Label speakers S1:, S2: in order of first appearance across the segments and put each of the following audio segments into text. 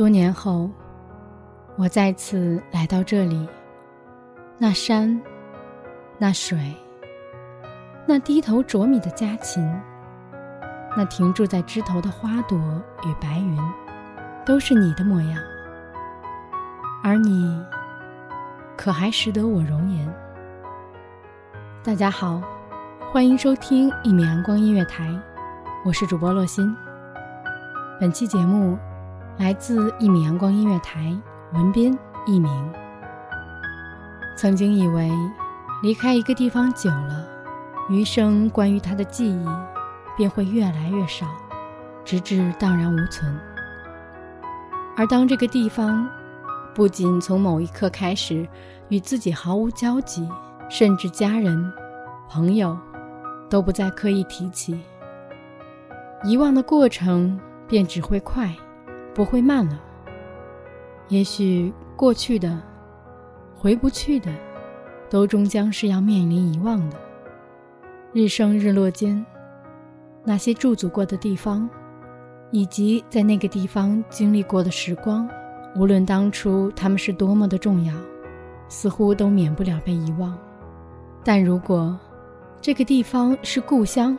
S1: 多年后，我再次来到这里。那山，那水，那低头啄米的家禽，那停驻在枝头的花朵与白云，都是你的模样。而你，可还识得我容颜？大家好，欢迎收听一米阳光音乐台，我是主播洛心。本期节目。来自一米阳光音乐台，文斌一鸣。曾经以为，离开一个地方久了，余生关于他的记忆便会越来越少，直至荡然无存。而当这个地方不仅从某一刻开始与自己毫无交集，甚至家人、朋友都不再刻意提起，遗忘的过程便只会快。不会慢了。也许过去的、回不去的，都终将是要面临遗忘的。日升日落间，那些驻足过的地方，以及在那个地方经历过的时光，无论当初他们是多么的重要，似乎都免不了被遗忘。但如果这个地方是故乡，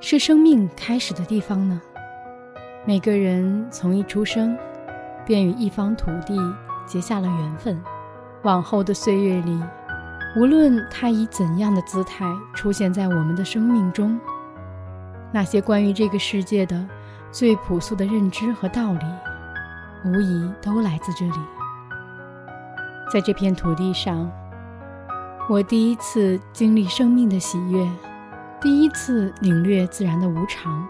S1: 是生命开始的地方呢？每个人从一出生，便与一方土地结下了缘分。往后的岁月里，无论他以怎样的姿态出现在我们的生命中，那些关于这个世界的最朴素的认知和道理，无疑都来自这里。在这片土地上，我第一次经历生命的喜悦，第一次领略自然的无常。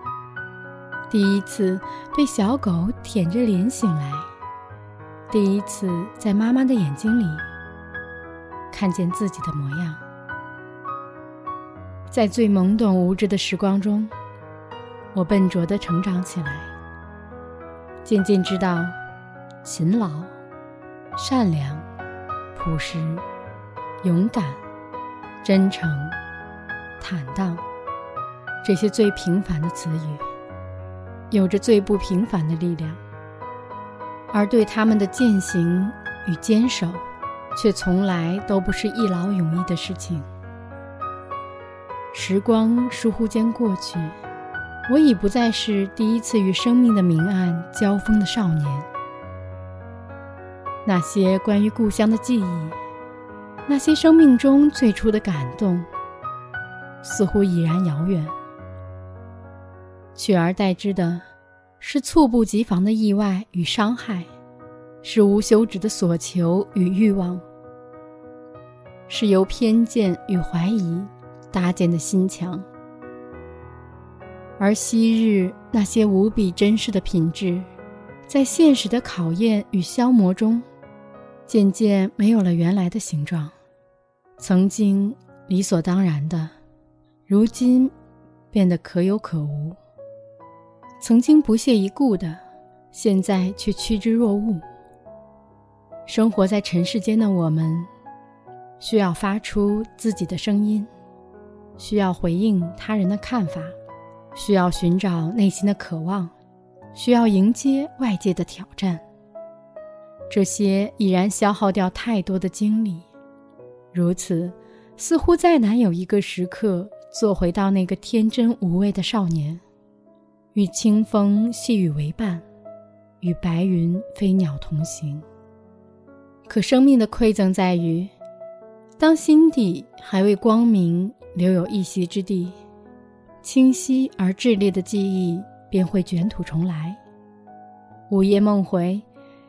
S1: 第一次被小狗舔着脸醒来，第一次在妈妈的眼睛里看见自己的模样，在最懵懂无知的时光中，我笨拙地成长起来，渐渐知道，勤劳、善良、朴实、勇敢、真诚、坦荡，这些最平凡的词语。有着最不平凡的力量，而对他们的践行与坚守，却从来都不是一劳永逸的事情。时光倏忽间过去，我已不再是第一次与生命的明暗交锋的少年。那些关于故乡的记忆，那些生命中最初的感动，似乎已然遥远。取而代之的，是猝不及防的意外与伤害，是无休止的索求与欲望，是由偏见与怀疑搭建的心墙。而昔日那些无比珍视的品质，在现实的考验与消磨中，渐渐没有了原来的形状。曾经理所当然的，如今变得可有可无。曾经不屑一顾的，现在却趋之若鹜。生活在尘世间的我们，需要发出自己的声音，需要回应他人的看法，需要寻找内心的渴望，需要迎接外界的挑战。这些已然消耗掉太多的精力，如此，似乎再难有一个时刻做回到那个天真无畏的少年，与清风细雨为伴，与白云飞鸟同行。可生命的馈赠在于，当心底还未光明，留有一席之地，清晰而炽烈的记忆便会卷土重来。午夜梦回，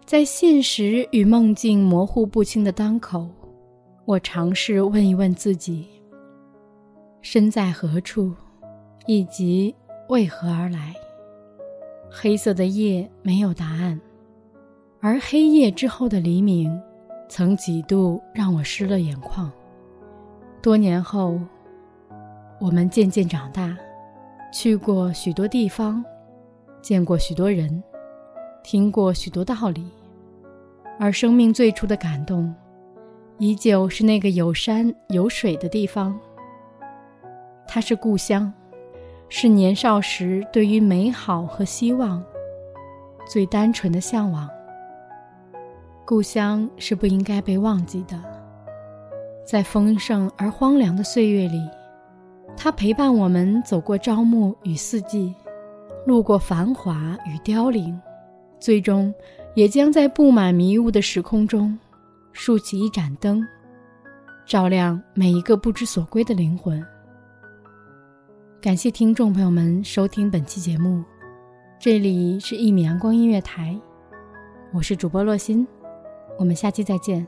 S1: 在现实与梦境模糊不清的当口，我尝试问一问自己：身在何处，以及为何而来？黑色的夜没有答案。而黑夜之后的黎明，曾几度让我湿了眼眶。多年后，我们渐渐长大，去过许多地方，见过许多人，听过许多道理，而生命最初的感动，依旧是那个有山有水的地方。它是故乡，是年少时对于美好和希望最单纯的向往。故乡是不应该被忘记的，在丰盛而荒凉的岁月里，它陪伴我们走过朝暮与四季，路过繁华与凋零，最终也将在布满迷雾的时空中，竖起一盏灯，照亮每一个不知所归的灵魂。感谢听众朋友们收听本期节目，这里是一米阳光音乐台，我是主播洛心。我们下期再见。